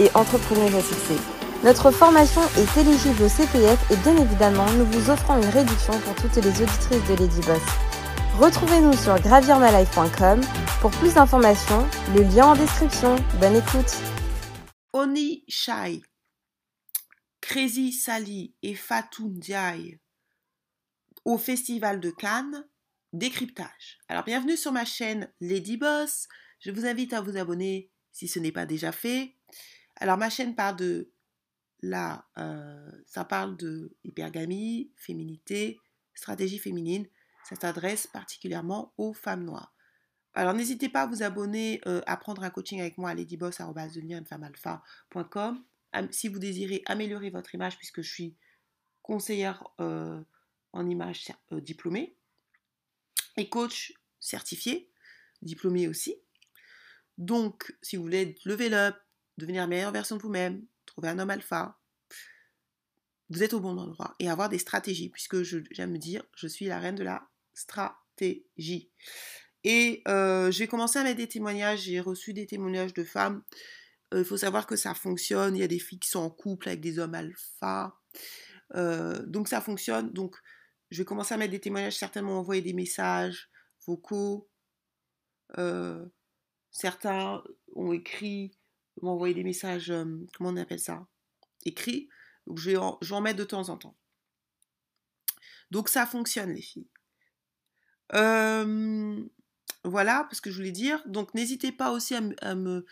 et entrepreneuse à succès. Notre formation est éligible au CPF et bien évidemment, nous vous offrons une réduction pour toutes les auditrices de Lady Boss. Retrouvez-nous sur gravirmalife.com pour plus d'informations, le lien en description. Bonne écoute. Oni Shai, Crazy Sally et Fatou Ndiaye au Festival de Cannes, décryptage. Alors bienvenue sur ma chaîne Lady Boss. Je vous invite à vous abonner si ce n'est pas déjà fait. Alors ma chaîne parle de là, euh, ça parle de hypergamie, féminité, stratégie féminine. Ça s'adresse particulièrement aux femmes noires. Alors n'hésitez pas à vous abonner, euh, à prendre un coaching avec moi à ladyboss.com si vous désirez améliorer votre image, puisque je suis conseillère euh, en image diplômée et coach certifié, diplômé aussi. Donc, si vous voulez lever up, devenir meilleure version de vous-même, trouver un homme alpha, vous êtes au bon endroit et avoir des stratégies, puisque j'aime me dire, je suis la reine de la stratégie. Et euh, j'ai commencé à mettre des témoignages, j'ai reçu des témoignages de femmes. Euh, il faut savoir que ça fonctionne, il y a des filles qui sont en couple avec des hommes alpha. Euh, donc ça fonctionne. Donc je vais commencer à mettre des témoignages, certainement envoyer des messages vocaux. certains ont écrit m'envoyer des messages, euh, comment on appelle ça Écrits. Donc je en, de temps en temps. Donc ça fonctionne les filles. Euh, voilà ce que je voulais dire. Donc n'hésitez pas aussi à, me,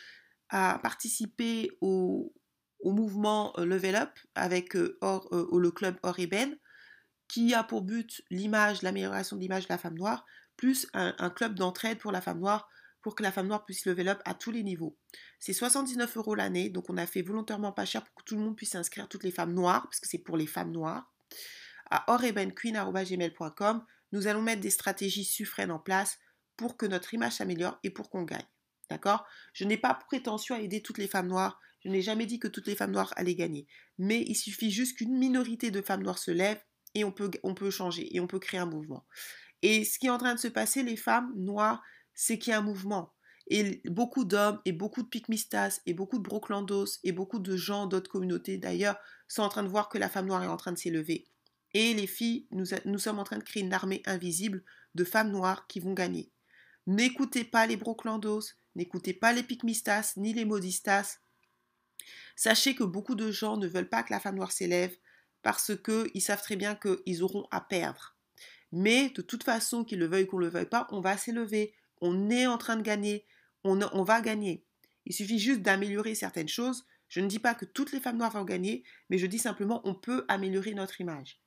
participer au, mouvement euh, Level Up avec le club Or Ben, qui a pour but l'image, l'amélioration de l'image de la femme noire, plus un club d'entraide pour la femme noire pour que la femme noire puisse level up à tous les niveaux. C'est 79 euros l'année, donc on a fait volontairement pas cher pour que tout le monde puisse s'inscrire, toutes les femmes noires, parce que c'est pour les femmes noires. À nous allons mettre des stratégies suffraines en place pour que notre image s'améliore et pour qu'on gagne. D'accord? Je n'ai pas prétention à aider toutes les femmes noires. Je n'ai jamais dit que toutes les femmes noires allaient gagner. Mais il suffit juste qu'une minorité de femmes noires se lève et on peut, on peut changer et on peut créer un mouvement. Et ce qui est en train de se passer, les femmes noires, c'est qu'il y a un mouvement. Et beaucoup d'hommes et beaucoup de pygmistas et beaucoup de broclandos et beaucoup de gens d'autres communautés d'ailleurs sont en train de voir que la femme noire est en train de s'élever. Et les filles, nous, nous sommes en train de créer une armée invisible de femmes noires qui vont gagner. N'écoutez pas les broclandos, n'écoutez pas les pygmistas ni les modistas. Sachez que beaucoup de gens ne veulent pas que la femme noire s'élève parce qu'ils savent très bien qu'ils auront à perdre. Mais de toute façon, qu'ils le veuillent ou qu'on ne le veuille pas, on va s'élever on est en train de gagner, on, va gagner. Il suffit juste d'améliorer certaines choses. Je ne dis pas que toutes les femmes noires vont gagner, mais je dis simplement on peut améliorer notre image.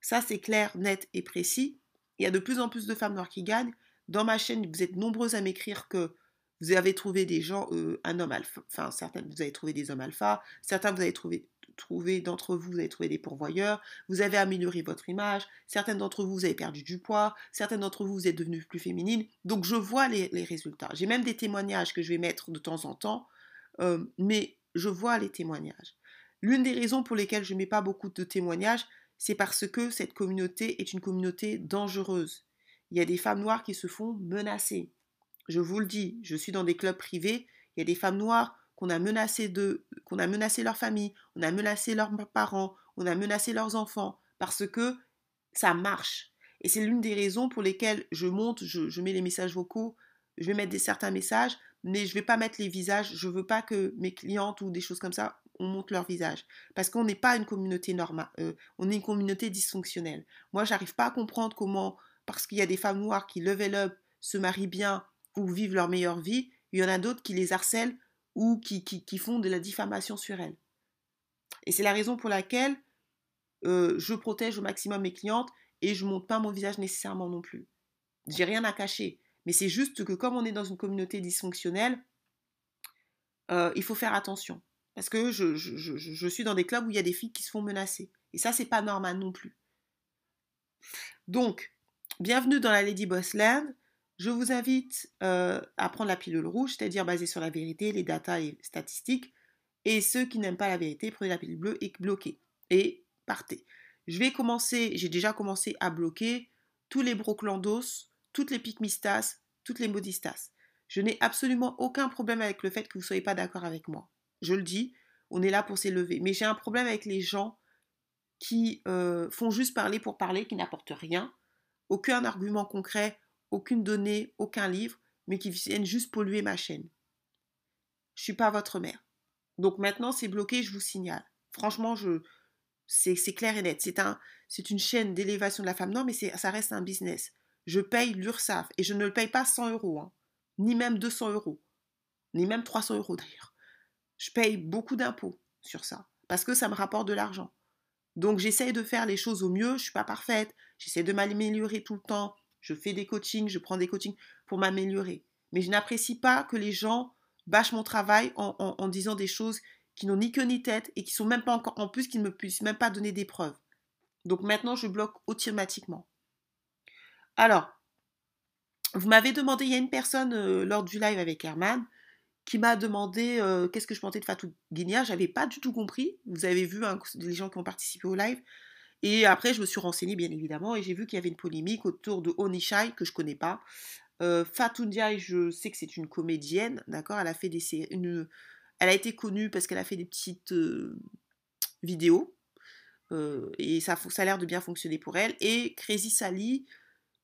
Ça, c'est clair, net et précis. Il y a de plus en plus de femmes noires qui gagnent. Dans ma chaîne, vous êtes nombreuses à m'écrire que vous avez trouvé des gens, euh, un homme alpha, enfin certaines, vous avez trouvé des hommes alpha, certains vous avez trouvé trouvé d'entre vous, vous avez trouvé des pourvoyeurs, vous avez amélioré votre image, certaines d'entre vous, vous avez perdu du poids, certaines d'entre vous, vous êtes devenues plus féminines. Donc je vois les, résultats. J'ai même des témoignages que je vais mettre de temps en temps, euh, mais je vois les témoignages. L'une des raisons pour lesquelles je ne mets pas beaucoup de témoignages, c'est parce que cette communauté est une communauté dangereuse. Il y a des femmes noires qui se font menacer. Je vous le dis, je suis dans des clubs privés, il y a des femmes noires qu'on a menacé de, qu'on a menacé leur famille, on a menacé leurs parents, on a menacé leurs enfants, parce que ça marche. Et c'est l'une des raisons pour lesquelles je monte, je, mets les messages vocaux, je vais mettre des, certains messages, mais je ne vais pas mettre les visages. Je ne veux pas que mes clientes ou des choses comme ça, on monte leur visage. Parce qu'on n'est pas une communauté normale, euh, on est une communauté dysfonctionnelle. Moi, j'arrive pas à comprendre comment, parce qu'il y a des femmes noires qui level up, se marient bien ou vivent leur meilleure vie, il y en a d'autres qui les harcèlent ou qui, qui, font de la diffamation sur elles. Et c'est la raison pour laquelle euh, je protège au maximum mes clientes et je ne montre pas mon visage nécessairement non plus. J'ai rien à cacher. Mais c'est juste que comme on est dans une communauté dysfonctionnelle, euh, il faut faire attention. Parce que je, je, suis dans des clubs où il y a des filles qui se font menacer. Et ça, c'est pas normal non plus. Donc, bienvenue dans la Lady Boss Land. Je vous invite euh, à prendre la pilule rouge, c'est-à-dire basée sur la vérité, les datas et statistiques. Et ceux qui n'aiment pas la vérité, prenez la pilule bleue et bloquez. Et partez. Je vais commencer, j'ai déjà commencé à bloquer tous les broclandos, toutes les pygmistas, toutes les modistas. Je n'ai absolument aucun problème avec le fait que vous ne soyez pas d'accord avec moi. Je le dis, on est là pour s'élever. Mais j'ai un problème avec les gens qui euh, font juste parler pour parler, qui n'apportent rien, aucun argument concret, aucune donnée, aucun livre, mais qui viennent juste polluer ma chaîne. Je suis pas votre mère. Donc maintenant, c'est bloqué, je vous signale. Franchement, je, c'est, clair et net. C'est, un, c'est une chaîne d'élévation de la femme. Non, mais ça reste un business. Je paye l'URSSAF et je ne le paye pas 100 euros, hein. ni même 200 euros, ni même 300 euros d'ailleurs. Je paye beaucoup d'impôts sur ça parce que ça me rapporte de l'argent. Donc j'essaye de faire les choses au mieux. Je suis pas parfaite. J'essaie de m'améliorer tout le temps. Je fais des coachings, je prends des coachings pour m'améliorer. Mais je n'apprécie pas que les gens bâchent mon travail en, disant des choses qui n'ont ni queue ni tête et qui sont même pas encore, en plus, qui ne me puissent même pas donner des preuves. Donc maintenant, je bloque automatiquement. Alors, vous m'avez demandé, il y a une personne euh, lors du live avec Herman qui m'a demandé euh, qu'est-ce que je pensais de Fatou Guinia. J'avais pas du tout compris. Vous avez vu hein, les gens qui ont participé au live. Et après, je me suis renseignée, bien évidemment, et j'ai vu qu'il y avait une polémique autour de Onishai, que je connais pas. Euh, Fatou je sais que c'est une comédienne, d'accord? Elle a fait des une, elle a été connue parce qu'elle a fait des petites euh, vidéos. et ça, a l'air de bien fonctionner pour elle. Et Crazy Sally,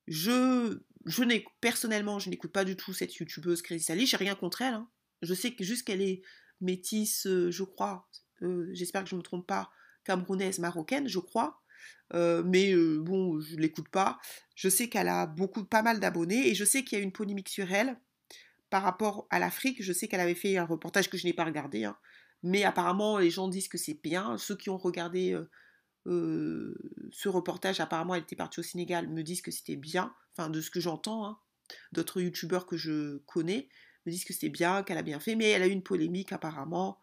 je, je n'ai personnellement, je n'écoute pas du tout cette youtubeuse Crazy Sally. J'ai rien contre elle. Hein. Je sais juste qu'elle est métisse, euh, je crois, euh, j'espère que je ne me trompe pas, camerounaise, marocaine, je crois. Euh, mais bon, je ne l'écoute pas. Je sais qu'elle a beaucoup, pas mal d'abonnés et je sais qu'il y a une polémique sur elle par rapport à l'Afrique. Je sais qu'elle avait fait un reportage que je n'ai pas regardé, hein. mais apparemment les gens disent que c'est bien. Ceux qui ont regardé ce reportage, apparemment elle était partie au Sénégal, me disent que c'était bien. Enfin, de ce que j'entends, hein. d'autres youtubeurs que je connais me disent que c'était bien, qu'elle a bien fait, mais elle a eu une polémique apparemment.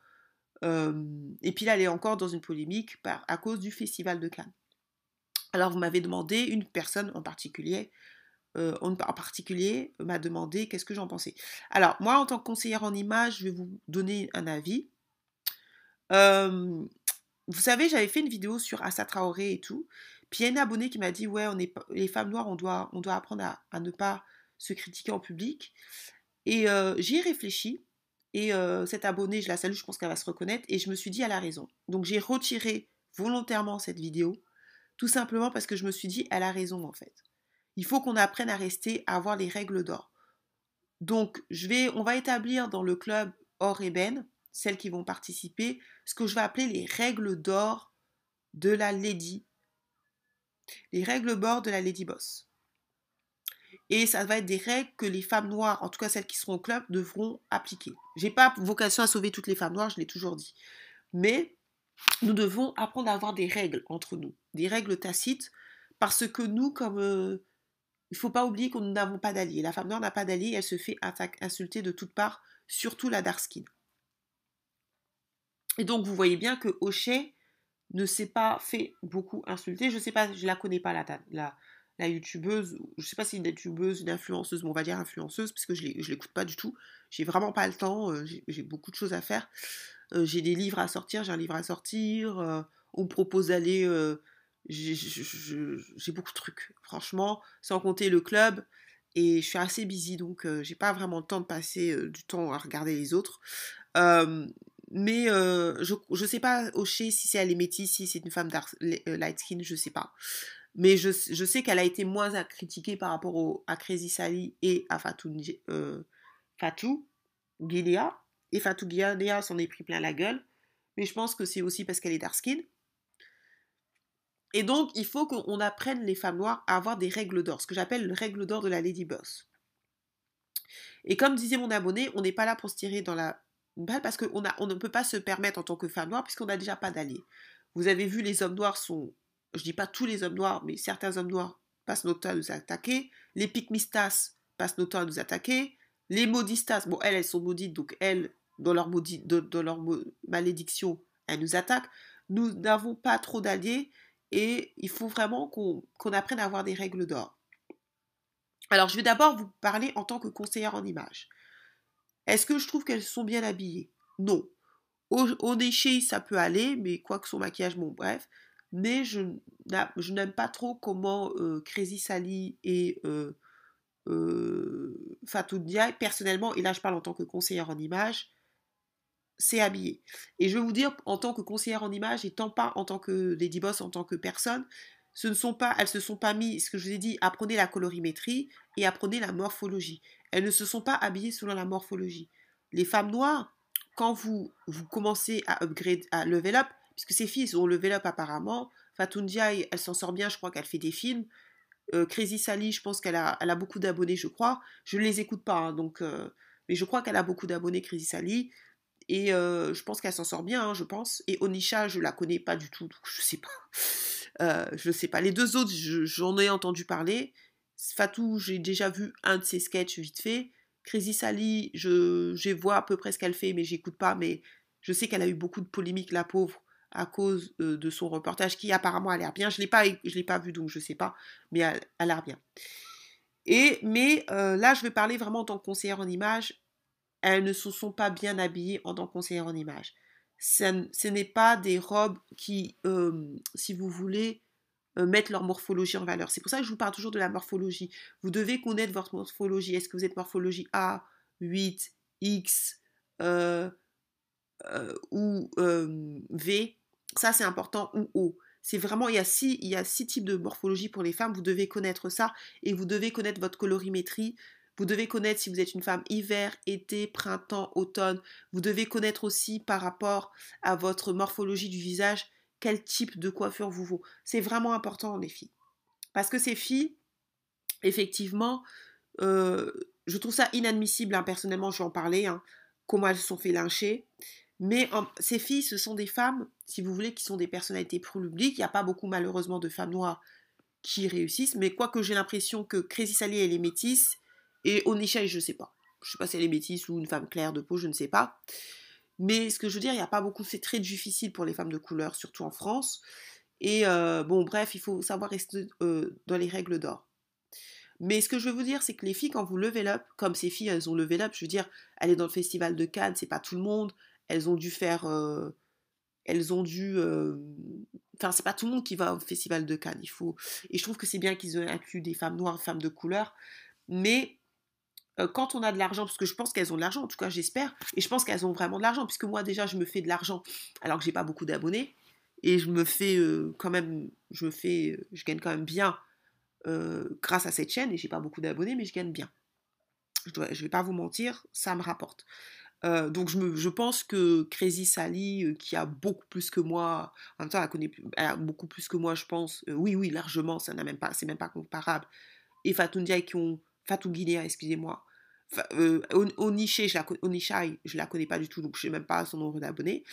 et puis là, elle est encore dans une polémique à cause du Festival de Cannes. Alors, vous m'avez demandé, une personne en particulier, en particulier m'a demandé qu'est-ce que j'en pensais. Alors, moi, en tant que conseillère en images, je vais vous donner un avis. vous savez, j'avais fait une vidéo sur Assa Traoré et tout. Puis il y a une abonnée qui m'a dit Ouais, les femmes noires, on doit, apprendre à, à ne pas se critiquer en public. Et j'y ai réfléchi. Et cette abonnée, je la salue, je pense qu'elle va se reconnaître. Et je me suis dit, elle a raison. Donc j'ai retiré volontairement cette vidéo, tout simplement parce que je me suis dit, elle a raison en fait. Il faut qu'on apprenne à rester, à avoir les règles d'or. Donc on va établir dans le club Or et Ben, celles qui vont participer, ce que je vais appeler les règles d'or de la Lady. Les règles d'or de la Lady Boss. Et ça va être des règles que les femmes noires, en tout cas celles qui seront au club, devront appliquer. J'ai pas vocation à sauver toutes les femmes noires, je l'ai toujours dit. Mais nous devons apprendre à avoir des règles entre nous, des règles tacites, parce que nous, comme euh, il faut pas oublier nous n'avons pas d'alliés. La femme noire n'a pas d'alliés, elle se fait insulter de toutes parts, surtout la dark skin. Et donc vous voyez bien que O'Shea ne s'est pas fait beaucoup insulter. Je sais pas, je la connais pas la, la, youtubeuse, je sais pas si une youtubeuse, une influenceuse, mais on va dire influenceuse, parce que je ne l'écoute pas du tout. J'ai vraiment pas le temps, euh, j'ai beaucoup de choses à faire. Euh, j'ai des livres à sortir, j'ai un livre à sortir, euh, on me propose d'aller. j'ai beaucoup de trucs, franchement, sans compter le club. Et je suis assez busy, donc j'ai pas vraiment le temps de passer du temps à regarder les autres. mais je, je sais pas, Oché, si c'est métisse, si c'est une femme light skin, je sais pas. Mais je, sais qu'elle a été moins critiquée par rapport à Crazy Sally et à Fatou, euh, Fatou. Et Fatou Gilia s'en est pris plein la gueule. Mais je pense que c'est aussi parce qu'elle est dark skin. Et donc, il faut qu'on apprenne les femmes noires à avoir des règles d'or, ce que j'appelle le règle d'or de la Lady Boss. Et comme disait mon abonné, on n'est pas là pour se tirer dans la parce qu'on on ne peut pas se permettre en tant que femme noire puisqu'on n'a déjà pas d'alliés. Vous avez vu, les hommes noirs sont je dis pas tous les hommes noirs, mais certains hommes noirs passent notre temps à nous attaquer. Les pygmistas passent notre temps à nous attaquer. Les maudistas, bon, elles, elles sont maudites, donc elles, dans leur, dans leur malédiction, elles nous attaquent. Nous n'avons pas trop d'alliés et il faut vraiment qu'on apprenne à avoir des règles d'or. Alors, je vais d'abord vous parler en tant que conseillère en image. Est-ce que je trouve qu'elles sont bien habillées? Non. Au, déchet, ça peut aller, mais quoi que son maquillage, bon, bref. Mais je, n'aime pas trop comment euh, Crazy Sally et euh, euh, Fatou Ndiaye, personnellement, et là je parle en tant que conseillère en image, c'est habillé. Et je vais vous dire, en tant que conseillère en image, et tant pas en tant que Lady Boss, en tant que personne, ce ne sont pas, elles se sont pas mis, ce que je vous ai dit, apprenez la colorimétrie et apprenez la morphologie. Elles ne se sont pas habillées selon la morphologie. Les femmes noires, quand vous, vous commencez à upgrade, à level up, puisque ces filles ont level up apparemment, Fatou Ndiaye, elle s'en sort bien, je crois qu'elle fait des films. Euh, Crazy Sally, je pense qu'elle a, elle a beaucoup d'abonnés, je crois. Je ne les écoute pas, hein, donc, euh, mais je crois qu'elle a beaucoup d'abonnés, Crazy Sally. Et euh, je pense qu'elle s'en sort bien, hein, je pense. Et Onisha, je la connais pas du tout, donc je sais pas. Euh, je sais pas. Les deux autres, j'en ai entendu parler. Fatou, j'ai déjà vu un de ses sketchs vite fait. Crazy Sally, je, vois à peu près ce qu'elle fait, mais j'écoute pas. Mais je sais qu'elle a eu beaucoup de polémiques, la pauvre, à cause euh, de son reportage qui apparemment a l'air bien. Je l'ai pas, je l'ai pas vu, donc je sais pas, mais elle, a l'air bien. Et mais là, je vais parler vraiment en tant que conseillère en image. Elles ne se sont pas bien habillées en tant que conseillère en image ce n'est pas des robes qui, euh, si vous voulez, euh, mettent leur morphologie en valeur. C'est pour ça que je vous parle toujours de la morphologie. Vous devez connaître votre morphologie. Est-ce que vous êtes morphologie A, 8, X euh, ou V? Ça, c'est important, ou O. C'est vraiment, il y, a six, il y a six types de morphologie pour les femmes. Vous devez connaître ça et vous devez connaître votre colorimétrie, vous devez connaître si vous êtes une femme hiver, été, printemps, automne. Vous devez connaître aussi par rapport à votre morphologie du visage quel type de coiffure vous vaut. C'est vraiment important les filles. Parce que ces filles, effectivement, euh, je trouve ça inadmissible, hein, personnellement je vais en parler, hein, comment elles se sont fait lyncher. Mais ces filles, ce sont des femmes, si vous voulez, qui sont des personnalités publiques. Il n'y a pas beaucoup malheureusement de femmes noires qui réussissent. Mais quoique j'ai l'impression que Crazy Sally, elle est métisse, et Onisha, je sais pas. Je sais pas si elle est métisse ou une femme claire de peau, je ne sais pas. Mais ce que je veux dire, il n'y a pas beaucoup, c'est très difficile pour les femmes de couleur, surtout en France. Et euh, bon, bref, il faut savoir rester euh, dans les règles d'or. Mais ce que je veux vous dire, c'est que les filles, quand vous levez up, comme ces filles, elles ont levé up, je veux dire, elle est dans le festival de Cannes, c'est pas tout le monde. Elles ont dû faire. Euh, elles ont dû. Enfin, c'est pas tout le monde qui va au festival de Cannes. Il faut. Et je trouve que c'est bien qu'ils aient inclus des femmes noires, femmes de couleur. Mais quand on a de l'argent, parce que je pense qu'elles ont de l'argent, en tout cas j'espère, et je pense qu'elles ont vraiment de l'argent, puisque moi déjà je me fais de l'argent alors que j'ai pas beaucoup d'abonnés, et je me fais euh, quand même, je me fais, euh, je gagne quand même bien grâce à cette chaîne, et j'ai pas beaucoup d'abonnés, mais je gagne bien. Je, ne vais pas vous mentir, ça me rapporte. donc je, me, je, pense que Crazy Sally, qui a beaucoup plus que moi, en même temps elle, connaît, elle a beaucoup plus que moi, je pense. oui, oui, largement, ça n'a même pas, c'est même pas comparable. Et Fatou qui ont Fatou Guinea, excusez-moi, euh, Oniché, je la, je la connais pas du tout, donc je sais même pas son nombre d'abonnés.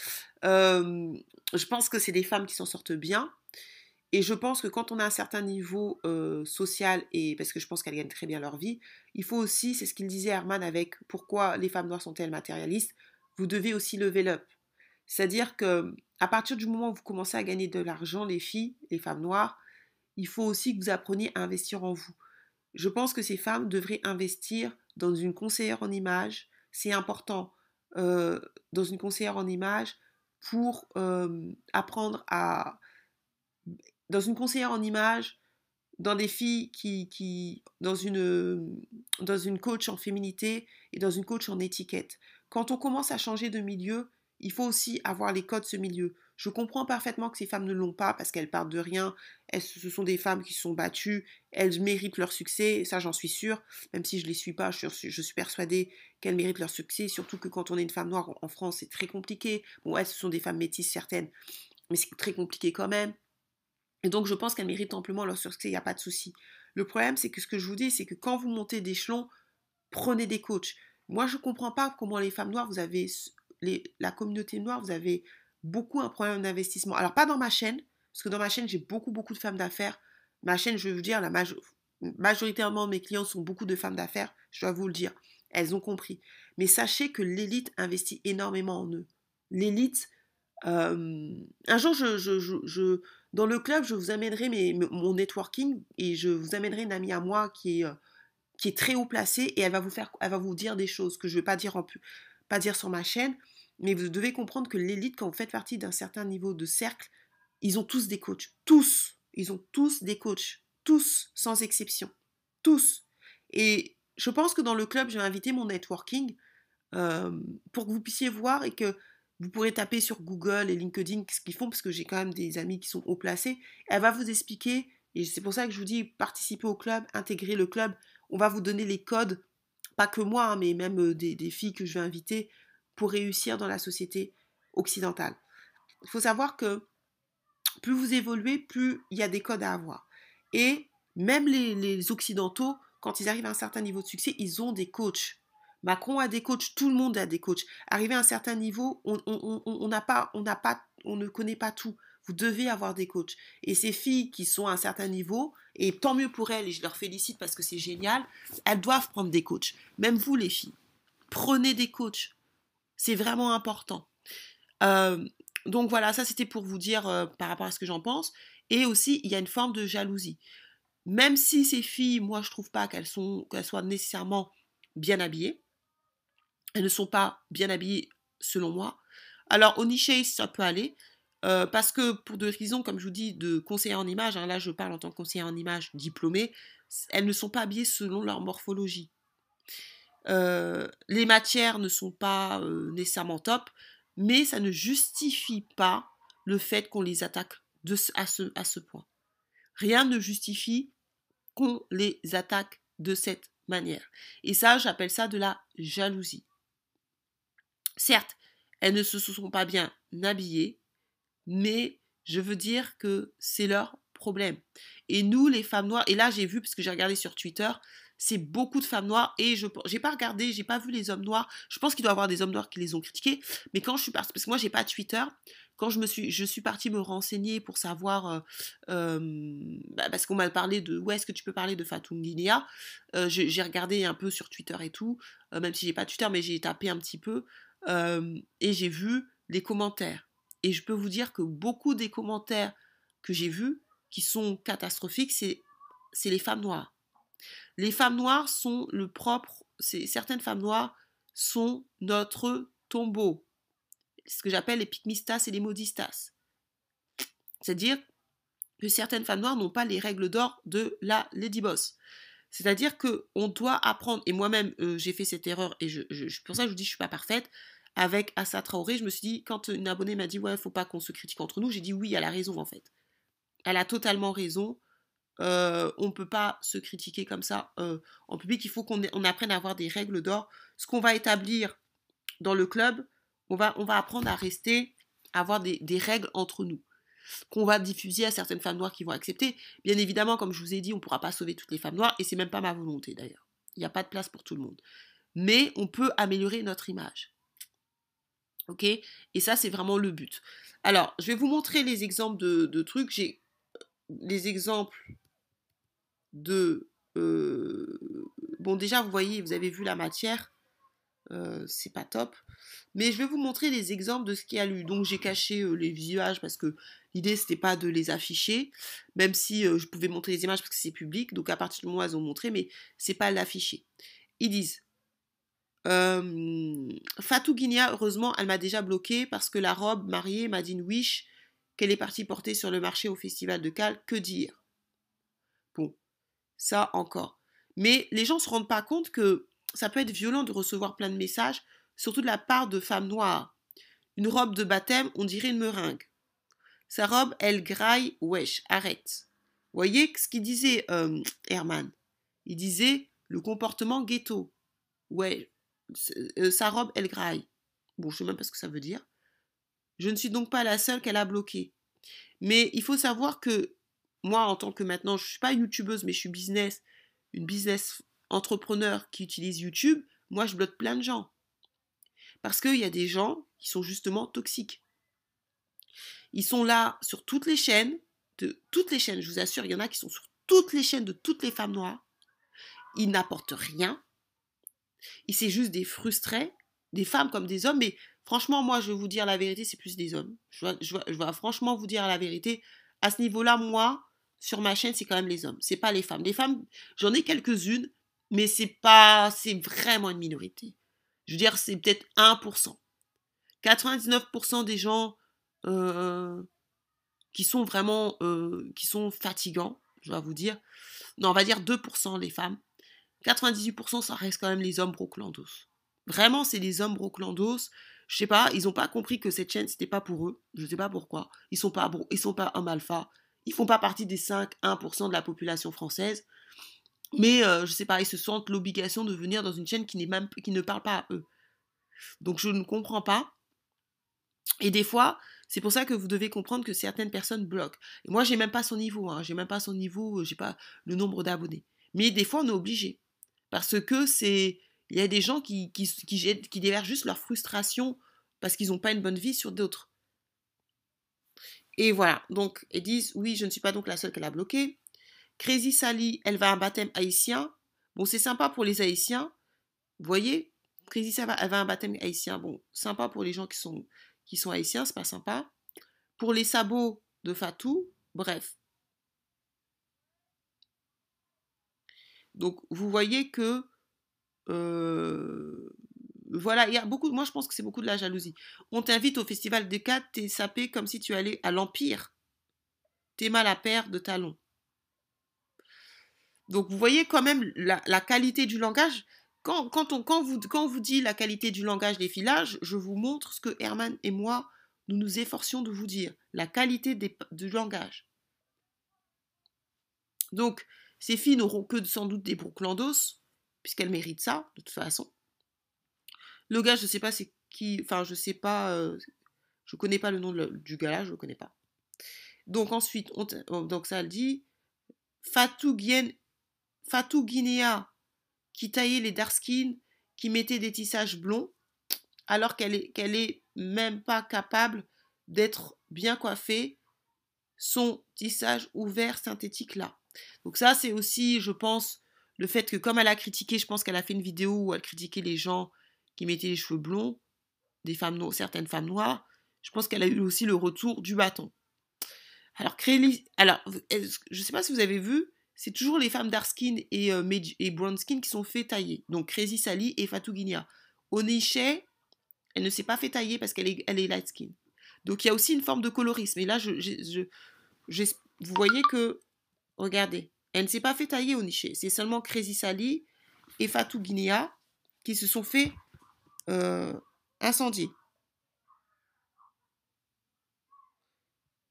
Je pense que c'est des femmes qui s'en sortent bien. Et je pense que quand on a un certain niveau euh, social, et parce que je pense qu'elles gagnent très bien leur vie, il faut aussi, c'est ce qu'il disait Herman avec pourquoi les femmes noires sont-elles matérialistes, vous devez aussi lever up. C'est-à-dire que à partir du moment où vous commencez à gagner de l'argent, les filles, les femmes noires, il faut aussi que vous appreniez à investir en vous. Je pense que ces femmes devraient investir dans une conseillère en image, c'est important euh, dans une conseillère en image pour euh, apprendre à... Dans une conseillère en image, dans des filles qui... qui dans, une, dans une coach en féminité et dans une coach en étiquette. Quand on commence à changer de milieu, il faut aussi avoir les codes de ce milieu. Je comprends parfaitement que ces femmes ne l'ont pas parce qu'elles partent de rien. Ce sont des femmes qui sont battues. Elles méritent leur succès. Ça, j'en suis sûre. Même si je ne les suis pas, je suis, je suis persuadée qu'elles méritent leur succès. Surtout que quand on est une femme noire en France, c'est très compliqué. Bon, elles, ce sont des femmes métisses certaines. Mais c'est très compliqué quand même. Et donc, je pense qu'elles méritent amplement leur succès. Il n'y a pas de souci. Le problème, c'est que ce que je vous dis, c'est que quand vous montez d'échelon, prenez des coachs. Moi, je ne comprends pas comment les femmes noires, vous avez la communauté noire, vous avez beaucoup un problème d'investissement. Alors, pas dans ma chaîne, parce que dans ma chaîne, j'ai beaucoup, beaucoup de femmes d'affaires. Ma chaîne, je vais vous dire, la majoritairement, mes clients sont beaucoup de femmes d'affaires, je dois vous le dire. elles ont compris. Mais sachez que l'élite investit énormément en eux. L'élite, euh, un jour, dans le club, je vous amènerai mon networking et je vous amènerai une amie à moi qui est, euh, qui est très haut placée et elle va vous faire, elle va vous dire des choses que je ne vais pas dire sur ma chaîne. Mais vous devez comprendre que l'élite, quand vous faites partie d'un certain niveau de cercle, ils ont tous des coachs. Tous. Ils ont tous des coachs. Tous, sans exception. Tous. Et je pense que dans le club, je vais inviter mon networking euh, pour que vous puissiez voir et que vous pourrez taper sur Google et LinkedIn ce qu'ils font, parce que j'ai quand même des amis qui sont haut placés. Elle va vous expliquer, et c'est pour ça que je vous dis, participez au club, intégrez le club. On va vous donner les codes, pas que moi, hein, mais même euh, des, des filles que je vais inviter pour réussir dans la société occidentale. Il faut savoir que plus vous évoluez, plus il y a des codes à avoir. Et même les, Occidentaux, quand ils arrivent à un certain niveau de succès, ils ont des coachs. Macron a des coachs, tout le monde a des coachs. Arrivé à un certain niveau, on, on, pas, on, pas, on ne connaît pas tout. Vous devez avoir des coachs. Et ces filles qui sont à un certain niveau, et tant mieux pour elles, et je leur félicite parce que c'est génial, elles doivent prendre des coachs. Même vous, les filles, prenez des coachs. C'est vraiment important. Euh, donc voilà, ça c'était pour vous dire euh, par rapport à ce que j'en pense. Et aussi, il y a une forme de jalousie. Même si ces filles, moi je trouve pas qu'elles soient nécessairement bien habillées. Elles ne sont pas bien habillées selon moi. Alors au niché, ça peut aller. Euh, parce que pour des raisons, comme je vous dis, de conseiller en image, hein, là je parle en tant que conseiller en image diplômé, elles ne sont pas habillées selon leur morphologie. Euh, les matières ne sont pas nécessairement top mais ça ne justifie pas le fait qu'on les attaque à, ce, à ce point. Rien ne justifie qu'on les attaque de cette manière. Et ça, j'appelle ça de la jalousie. Certes, elles ne se sont pas bien habillées, mais je veux dire que c'est leur problème. Et nous, les femmes noires, et là j'ai vu, parce que j'ai regardé sur Twitter, c'est beaucoup de femmes noires et je j'ai pas regardé, j'ai pas vu les hommes noirs. Je pense qu'il doit y avoir des hommes noirs qui les ont critiqués, mais quand je suis partie, parce que moi j'ai pas Twitter, quand je me suis, je suis partie me renseigner pour savoir, euh, euh, bah, parce qu'on m'a parlé de, où est-ce que tu peux parler de Fatou Guinea, euh, j'ai regardé un peu sur Twitter et tout, même si j'ai pas Twitter, mais j'ai tapé un petit peu et j'ai vu les commentaires. Et je peux vous dire que beaucoup des commentaires que j'ai vus, qui sont catastrophiques, c'est les femmes noires. Les femmes noires sont le propre, certaines femmes noires sont notre tombeau. ce que j'appelle les pygmistas et les modistas. C'est-à-dire que certaines femmes noires n'ont pas les règles d'or de la Lady Boss. C'est-à-dire que on doit apprendre, et moi-même euh, j'ai fait cette erreur, et je, pour ça je vous dis je suis pas parfaite, avec Assa Traoré, je me suis dit, quand une abonnée m'a dit ouais, faut pas qu'on se critique entre nous, j'ai dit oui, elle a raison en fait. Elle a totalement raison. Euh, on ne peut pas se critiquer comme ça euh, en public. Il faut qu'on apprenne à avoir des règles d'or. Ce qu'on va établir dans le club, on va, apprendre à rester, à avoir des, règles entre nous qu'on va diffuser à certaines femmes noires qui vont accepter. Bien évidemment, comme je vous ai dit, on ne pourra pas sauver toutes les femmes noires, et c'est même pas ma volonté d'ailleurs. Il n'y a pas de place pour tout le monde. Mais on peut améliorer notre image. Ok? Et ça, c'est vraiment le but. Alors, je vais vous montrer les exemples de, de trucs. J'ai euh, les exemples de... Euh, bon, déjà, vous voyez, vous avez vu la matière. Euh, c'est pas top. Mais je vais vous montrer les exemples de ce qu'il y a lu. Donc j'ai caché euh, les visages parce que l'idée c'était pas de les afficher, même si je pouvais montrer les images parce que c'est public. Donc à partir du moment où elles ont montré, mais c'est pas l'afficher. Ils disent Fatou Guinea, heureusement, elle m'a déjà bloqué parce que la robe mariée m'a dit une wish qu'elle est partie porter sur le marché au festival de Cal. Que dire? Ça encore. Mais les gens ne se rendent pas compte que ça peut être violent de recevoir plein de messages, surtout de la part de femmes noires. Une robe de baptême, on dirait une meringue. Sa robe, elle graille, wesh, arrête. Voyez ce qu'il disait euh, Herman? Il disait le comportement ghetto. Ouais, euh, sa robe, elle graille. Bon, je sais même pas ce que ça veut dire. Je ne suis donc pas la seule qu'elle a bloquée. Mais il faut savoir que moi, en tant que maintenant, je ne suis pas youtubeuse, mais je suis business, une business entrepreneur qui utilise YouTube, moi, je bloque plein de gens. Parce qu'il y a des gens qui sont justement toxiques. Ils sont là sur toutes les chaînes, de toutes les chaînes, je vous assure, il y en a qui sont sur toutes les chaînes de toutes les femmes noires. Ils n'apportent rien. Et c'est juste des frustrés, des femmes comme des hommes, mais franchement, moi, je vais vous dire la vérité, c'est plus des hommes. Je vais, je, vais, franchement vous dire la vérité. À ce niveau-là, moi, sur ma chaîne, c'est quand même les hommes. C'est pas les femmes. Les femmes, j'en ai quelques-unes, mais c'est pas, c'est vraiment une minorité. Je veux dire, c'est peut-être 1%. 99% des gens euh, qui sont vraiment, euh, qui sont fatigants, je vais vous dire. Non, on va dire 2% les femmes. 98% ça reste quand même les hommes broclandos. Vraiment, c'est les hommes broclandos. Je sais pas, ils n'ont pas compris que cette chaîne, c'était pas pour eux. Je sais pas pourquoi. Ils sont pas, ils sont pas hommes alpha. Ils font pas partie des 5-1% de la population française. Mais euh, je sais pas, ils se sentent l'obligation de venir dans une chaîne qui, même, qui ne parle pas à eux. Donc je ne comprends pas. Et des fois, c'est pour ça que vous devez comprendre que certaines personnes bloquent. Et moi, j'ai même pas son niveau. Hein. J'ai même pas son niveau. J'ai pas le nombre d'abonnés. Mais des fois, on est obligé. Parce que c'est. Il y a des gens qui, qui, qui, qui déversent juste leur frustration parce qu'ils n'ont pas une bonne vie sur d'autres. Et voilà. Donc, ils disent Oui, je ne suis pas donc la seule qu'elle a bloqué. Crazy Sally, elle va à un baptême haïtien. Bon, c'est sympa pour les haïtiens. Vous voyez Crazy Sally, elle va à un baptême haïtien. Bon, sympa pour les gens qui sont, qui sont haïtiens, c'est pas sympa. Pour les sabots de Fatou, bref. Donc, vous voyez que. Euh, voilà, il y a beaucoup. Moi, je pense que c'est beaucoup de la jalousie. On t'invite au festival des 4, t'es sapé comme si tu allais à l'Empire. T'es mal à paire de talons. Donc, vous voyez quand même la, qualité du langage. Quand, on, vous dit la qualité du langage des filages, je vous montre ce que Herman et moi, nous nous efforcions de vous dire. La qualité du langage. Donc, ces filles n'auront que sans doute des broclandos, puisqu'elles méritent ça, de toute façon. Le gars, je ne sais pas c'est qui, enfin, je sais pas, euh, je connais pas le nom du gars là, je le connais pas. Donc ensuite, donc ça elle dit, Fatou, Guinea, qui taillait les dark qui mettait des tissages blonds, alors qu'elle est, qu'elle est même pas capable d'être bien coiffée, son tissage ouvert synthétique là. Donc ça, c'est aussi, je pense, le fait que comme elle a critiqué, je pense qu'elle a fait une vidéo où elle critiquait les gens qui mettaient les cheveux blonds, des femmes noires, certaines femmes noires, je pense qu'elle a eu aussi le retour du bâton. Alors, alors je ne sais pas si vous avez vu, c'est toujours les femmes dark skin et, euh, brown skin qui sont fait tailler. Donc Crazy Sally et Fatou Guinia. Onichet, elle ne s'est pas fait tailler parce qu'elle est, light skin. Donc il y a aussi une forme de colorisme. Et là, vous voyez que Regardez, elle ne s'est pas fait tailler niché. C'est seulement Crazy Sally et Fatou Guinea qui se sont fait euh, incendier.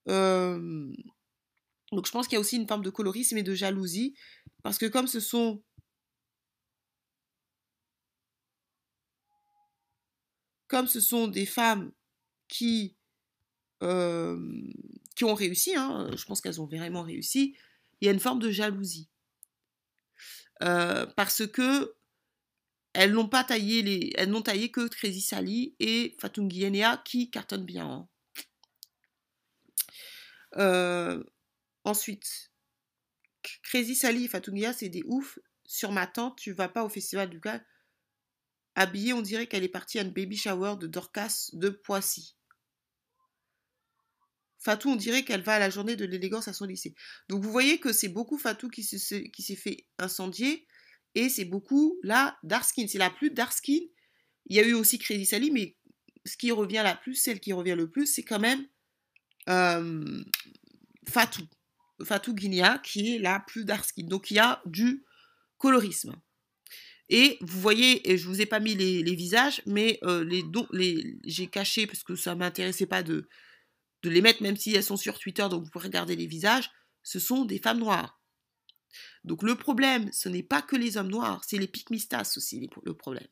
Euh, donc je pense qu'il y a aussi une forme de colorisme et de jalousie. Parce que comme ce sont... Comme ce sont des femmes qui, qui ont réussi, hein, je pense qu'elles ont vraiment réussi, il y a une forme de jalousie. Euh, parce que elles n'ont pas taillé les, elles n'ont taillé que Crazy Sally et Fatou qui cartonnent bien. Hein. Euh, ensuite, Crazy Sally et Fatou c'est des oufs. Sur ma tante, tu vas pas au festival du gars. Habillée, on dirait qu'elle est partie à une baby shower de Dorcas de Poissy. Fatou, on dirait qu'elle va à la journée de l'élégance à son lycée. Donc vous voyez que c'est beaucoup Fatou qui s'est fait incendier et c'est beaucoup là Darskin. C'est la plus Darskin. Il y a eu aussi Crazy Sally, mais ce qui revient la plus, celle qui revient le plus, c'est quand même euh, Fatou. Fatou Guinea qui est la plus Darskin. Donc il y a du colorisme. Et vous voyez, et je vous ai pas mis les, visages, mais euh, les, j'ai caché parce que ça m'intéressait pas de les mettre, même si elles sont sur Twitter, donc vous pouvez regarder les visages, ce sont des femmes noires. Donc le problème, ce n'est pas que les hommes noirs, c'est les pygmistas aussi le problème.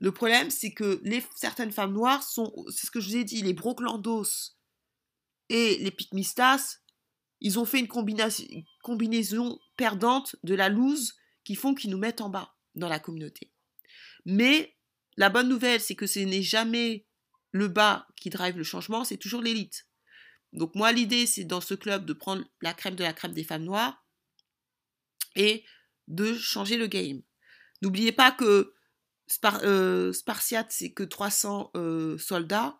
Le problème, c'est que certaines femmes noires sont, c'est ce que je vous ai dit, les broclandos et les pygmistas, ils ont fait une combinaison, combinaison perdante de la loose qui font qu'ils nous mettent en bas dans la communauté. Mais la bonne nouvelle, c'est que ce n'est jamais le bas qui drive le changement, c'est toujours l'élite. Donc moi, l'idée, c'est dans ce club de prendre la crème de la crème des femmes noires et de changer le game. N'oubliez pas que euh, Spartiate, c'est que 300 euh, soldats.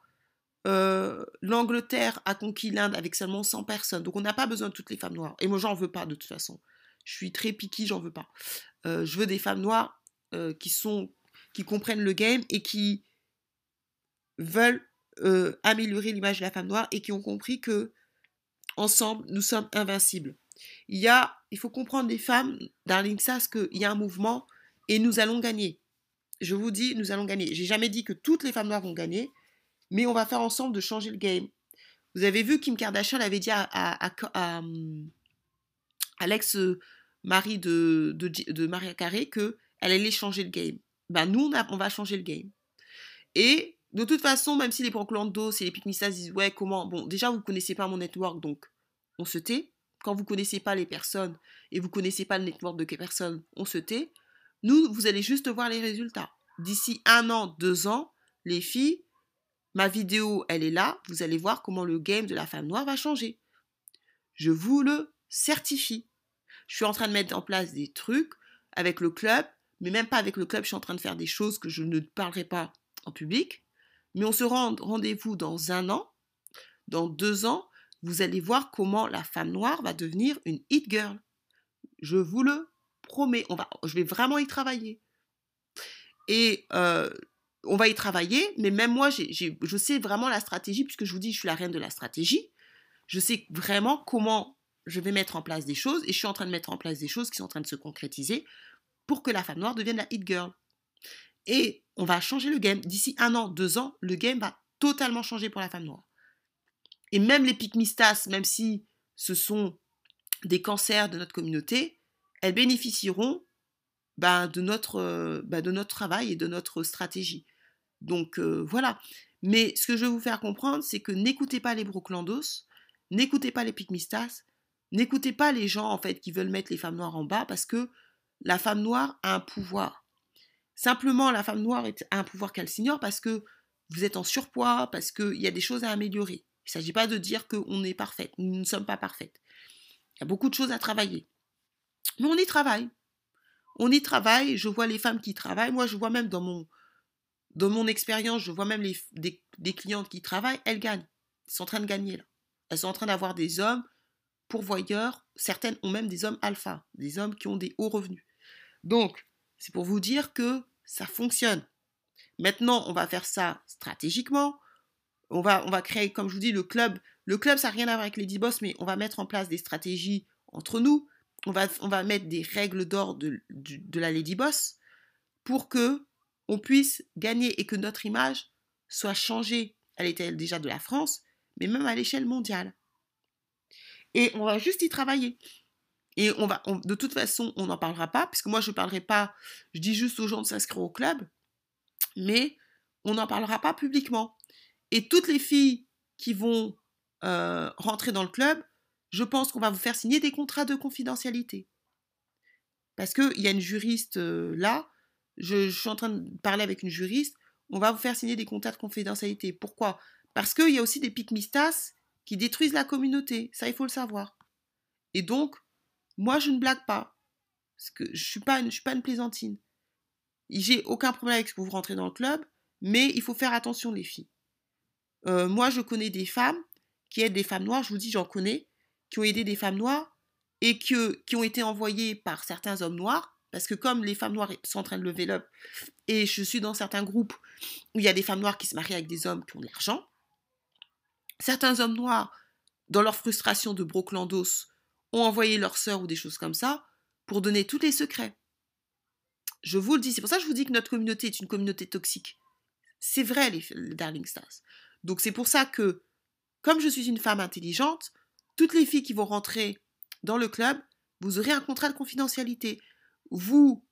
Euh, L'Angleterre a conquis l'Inde avec seulement 100 personnes. Donc on n'a pas besoin de toutes les femmes noires. Et moi, j'en veux pas de toute façon. Je suis très piquée, j'en veux pas. je veux des femmes noires qui sont qui comprennent le game et qui veulent améliorer l'image de la femme noire et qui ont compris que ensemble, nous sommes invincibles. Il y a, il faut comprendre les femmes, Darling Sass, qu'il y a un mouvement et nous allons gagner. Je vous dis, nous allons gagner. J'ai jamais dit que toutes les femmes noires vont gagner, mais on va faire ensemble de changer le game. Vous avez vu, Kim Kardashian avait dit à, à, l'ex-mari de, de, Maria Carré qu'elle allait changer le game. Ben, nous, on, va changer le game. Et de toute façon, même si les Proclandos et les Picnistas disent Ouais, comment Bon, déjà, vous ne connaissez pas mon network, donc on se tait. Quand vous connaissez pas les personnes et vous connaissez pas le network de personnes, on se tait. Nous, vous allez juste voir les résultats. D'ici un an, deux ans, les filles, ma vidéo, elle est là. Vous allez voir comment le game de la femme noire va changer. Je vous le certifie. Je suis en train de mettre en place des trucs avec le club, mais même pas avec le club, je suis en train de faire des choses que je ne parlerai pas en public. Mais on se rend rendez-vous dans un an, dans deux ans, vous allez voir comment la femme noire va devenir une hit girl. Je vous le promets. On va, je vais vraiment y travailler. Et euh, on va y travailler, mais même moi, je sais vraiment la stratégie, puisque je vous dis, je suis la reine de la stratégie. Je sais vraiment comment je vais mettre en place des choses, et je suis en train de mettre en place des choses qui sont en train de se concrétiser pour que la femme noire devienne la hit girl. Et on va changer le game. D'ici un an, deux ans, le game va totalement changer pour la femme noire. Et même les pygmistas, même si ce sont des cancers de notre communauté, elles bénéficieront ben, de, notre, ben, de notre travail et de notre stratégie. Donc euh, voilà. Mais ce que je veux vous faire comprendre, c'est que n'écoutez pas les broclandos, n'écoutez pas les pygmistas, n'écoutez pas les gens en fait qui veulent mettre les femmes noires en bas parce que la femme noire a un pouvoir. Simplement, la femme noire a un pouvoir qu'elle s'ignore parce que vous êtes en surpoids, parce qu'il y a des choses à améliorer. Il ne s'agit pas de dire qu'on est parfaite. Nous ne sommes pas parfaites. Il y a beaucoup de choses à travailler. Mais on y travaille. On y travaille. Je vois les femmes qui travaillent. Moi, je vois même dans mon, expérience, je vois même des, des, clientes qui travaillent. Elles gagnent. Elles sont en train de gagner là. Elles sont en train d'avoir des hommes pourvoyeurs. Certaines ont même des hommes alpha, des hommes qui ont des hauts revenus. Donc, c'est pour vous dire que ça fonctionne. Maintenant, on va faire ça stratégiquement. On va, créer, comme je vous dis, le club. Le club, ça n'a rien à voir avec les boss, mais on va mettre en place des stratégies entre nous. On va, mettre des règles d'or de, de, la Lady Boss pour que on puisse gagner et que notre image soit changée à l'échelle déjà de la France, mais même à l'échelle mondiale. Et on va juste y travailler. Et on va, de toute façon, on n'en parlera pas, puisque moi, je ne parlerai pas, je dis juste aux gens de s'inscrire au club, mais on n'en parlera pas publiquement. Et toutes les filles qui vont euh, rentrer dans le club, je pense qu'on va vous faire signer des contrats de confidentialité. Parce qu'il y a une juriste euh, là, je, suis en train de parler avec une juriste, on va vous faire signer des contrats de confidentialité. Pourquoi? Parce qu'il y a aussi des pics-mistas qui détruisent la communauté, ça il faut le savoir. Et donc, moi, je ne blague pas. Parce que je ne suis, pas une, suis pas une plaisantine. J'ai aucun problème avec ce que vous rentrez dans le club, mais il faut faire attention, les filles. Euh, moi, je connais des femmes qui aident des femmes noires, je vous dis, j'en connais, qui ont aidé des femmes noires et que, qui ont été envoyées par certains hommes noirs, parce que comme les femmes noires sont en train de lever l'up, et je suis dans certains groupes où il y a des femmes noires qui se marient avec des hommes qui ont de l'argent, certains hommes noirs, dans leur frustration de broclandos, ont envoyé leur sœur ou des choses comme ça pour donner tous les secrets. Je vous le dis, c'est pour ça que je vous dis que notre communauté est une communauté toxique. C'est vrai, les, Darling Stars. Donc c'est pour ça que, comme je suis une femme intelligente, toutes les filles qui vont rentrer dans le club, vous aurez un contrat de confidentialité. Vous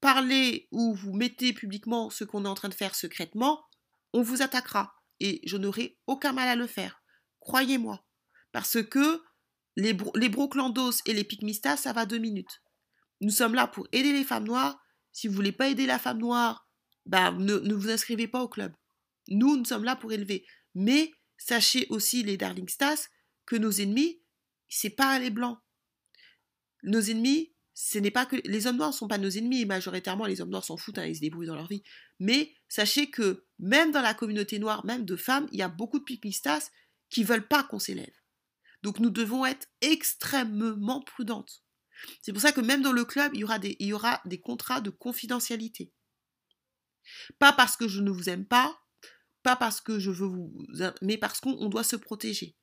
parlez ou vous mettez publiquement ce qu'on est en train de faire secrètement, on vous attaquera. Et je n'aurai aucun mal à le faire. Croyez-moi. Parce que les, broclandos et les pygmistas, ça va deux minutes. Nous sommes là pour aider les femmes noires. Si vous voulez pas aider la femme noire, bah, ne, vous inscrivez pas au club. Nous, nous sommes là pour élever. Mais sachez aussi, les Darling Stars, que nos ennemis, c'est pas les blancs. Nos ennemis, ce n'est pas que les hommes noirs ne sont pas nos ennemis, majoritairement les hommes noirs s'en foutent, hein, ils se débrouillent dans leur vie. Mais sachez que même dans la communauté noire, même de femmes, il y a beaucoup de pipistas qui veulent pas qu'on s'élève. Donc nous devons être extrêmement prudentes. C'est pour ça que même dans le club, il y aura des contrats de confidentialité. Pas parce que je ne vous aime pas, pas parce que je veux vous, mais parce qu'on doit se protéger.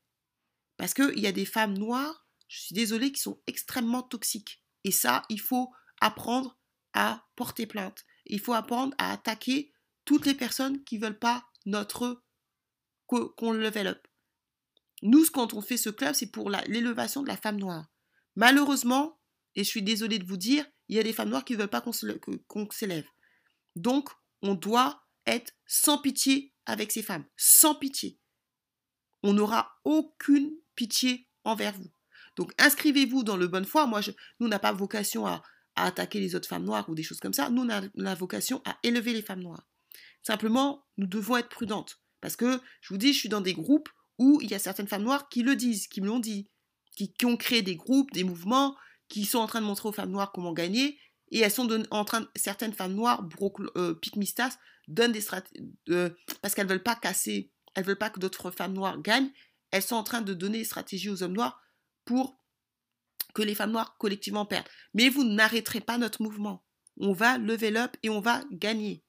Parce qu'il y a des femmes noires, je suis désolée, qui sont extrêmement toxiques. Et ça, il faut apprendre à porter plainte. Il faut apprendre à attaquer toutes les personnes qui ne veulent pas notre qu'on level up. Nous, quand on fait ce club, c'est pour l'élévation de la femme noire. Malheureusement, et je suis désolée de vous dire, il y a des femmes noires qui ne veulent pas qu'on s'élève. Donc, on doit être sans pitié avec ces femmes. Sans pitié. On n'aura aucune pitié envers vous. Donc inscrivez-vous dans le bonne foi. Moi, je, nous, n'a pas vocation à, attaquer les autres femmes noires ou des choses comme ça. Nous, on a, vocation à élever les femmes noires. Simplement, nous devons être prudentes. Parce que, je vous dis, je suis dans des groupes où il y a certaines femmes noires qui le disent, qui me l'ont dit, qui, ont créé des groupes, des mouvements, qui sont en train de montrer aux femmes noires comment gagner. Et elles sont en train, certaines femmes noires, euh, pygmistas, donnent des stratégies, parce qu'elles veulent pas casser, elles veulent pas que d'autres femmes noires gagnent. Elles sont en train de donner des stratégies aux hommes noirs pour que les femmes noires collectivement perdent. Mais vous n'arrêterez pas notre mouvement. On va level up et on va gagner.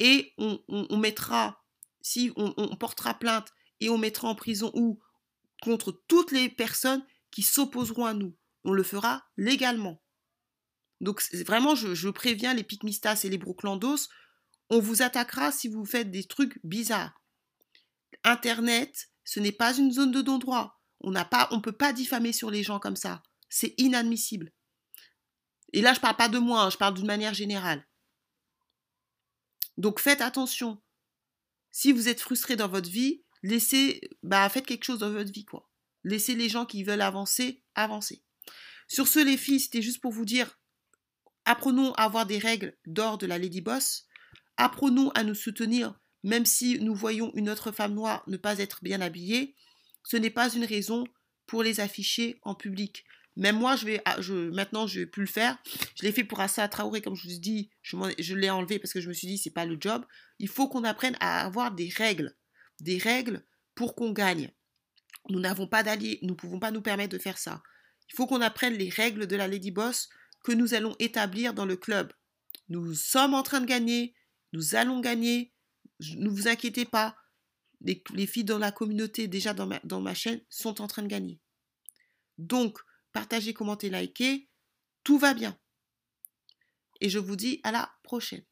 Et on, mettra, si on, on, portera plainte et on mettra en prison ou contre toutes les personnes qui s'opposeront à nous. On le fera légalement. Donc vraiment, je, préviens les Pygmistas et les Brooklandos, on vous attaquera si vous faites des trucs bizarres. Internet, ce n'est pas une zone de non-droit. On n'a pas, on peut pas diffamer sur les gens comme ça. C'est inadmissible. Et là, je parle pas de moi, hein, je parle d'une manière générale. Donc faites attention. Si vous êtes frustré dans votre vie, laissez, bah faites quelque chose dans votre vie quoi. Laissez les gens qui veulent avancer avancer. Sur ce, les filles, c'était juste pour vous dire, apprenons à avoir des règles d'or de la Lady Boss. Apprenons à nous soutenir, même si nous voyons une autre femme noire ne pas être bien habillée ce n'est pas une raison pour les afficher en public. Même moi, ah, maintenant, je ne vais plus le faire. Je l'ai fait pour Assa Traoré, comme je vous dis, je, je l'ai enlevé parce que je me suis dit, c'est pas le job. Il faut qu'on apprenne à avoir des règles. Des règles pour qu'on gagne. Nous n'avons pas d'alliés, nous ne pouvons pas nous permettre de faire ça. Il faut qu'on apprenne les règles de la Lady Boss que nous allons établir dans le club. Nous sommes en train de gagner, nous allons gagner, ne vous inquiétez pas, les, filles dans la communauté, déjà dans ma, chaîne, sont en train de gagner. Donc, partagez, commentez, likez, tout va bien. Et je vous dis à la prochaine.